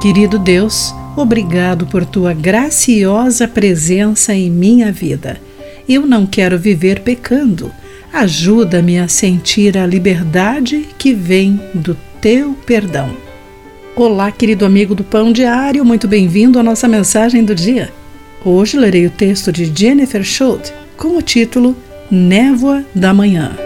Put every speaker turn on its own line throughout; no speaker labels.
Querido Deus, obrigado por tua graciosa presença em minha vida. Eu não quero viver pecando. Ajuda-me a sentir a liberdade que vem do teu perdão. Olá, querido amigo do Pão Diário, muito bem-vindo à nossa mensagem do dia. Hoje lerei o texto de Jennifer Schultz com o título Névoa da Manhã.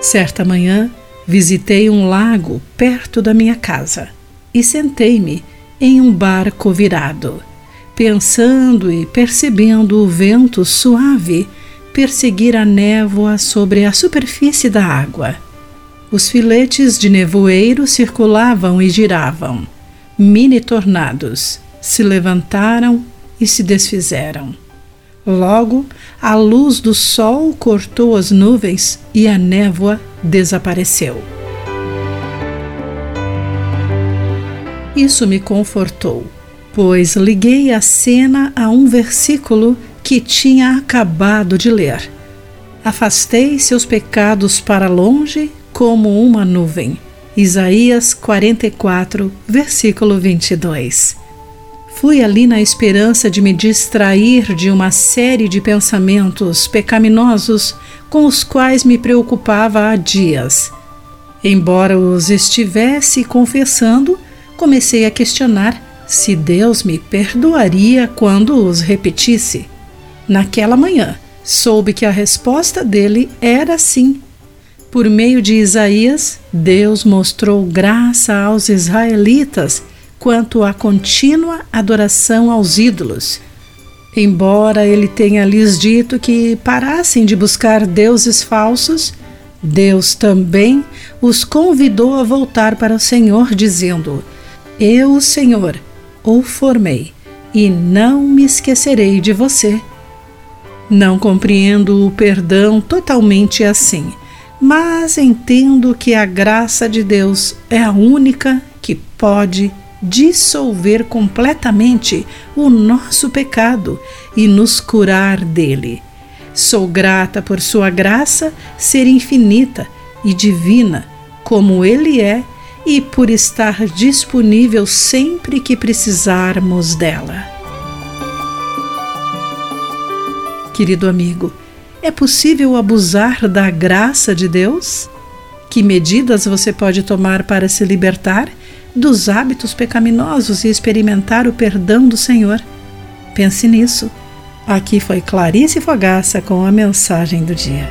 Certa manhã, visitei um lago perto da minha casa e sentei-me em um barco virado, pensando e percebendo o vento suave perseguir a névoa sobre a superfície da água. Os filetes de nevoeiro circulavam e giravam. Mini tornados se levantaram e se desfizeram. Logo, a luz do sol cortou as nuvens e a névoa desapareceu. Isso me confortou, pois liguei a cena a um versículo que tinha acabado de ler. Afastei seus pecados para longe como uma nuvem. Isaías 44, versículo 22. Fui ali na esperança de me distrair de uma série de pensamentos pecaminosos com os quais me preocupava há dias. Embora os estivesse confessando, comecei a questionar se Deus me perdoaria quando os repetisse. Naquela manhã, soube que a resposta dele era sim. Por meio de Isaías, Deus mostrou graça aos israelitas quanto à contínua adoração aos ídolos. Embora ele tenha lhes dito que parassem de buscar deuses falsos, Deus também os convidou a voltar para o Senhor, dizendo: Eu, o Senhor, o formei e não me esquecerei de você. Não compreendo o perdão totalmente assim, mas entendo que a graça de Deus é a única que pode dissolver completamente o nosso pecado e nos curar dele. Sou grata por Sua graça ser infinita e divina, como Ele é, e por estar disponível sempre que precisarmos dela. Querido amigo, é possível abusar da graça de Deus? Que medidas você pode tomar para se libertar dos hábitos pecaminosos e experimentar o perdão do Senhor. Pense nisso. Aqui foi Clarice Fogaça com a mensagem do dia.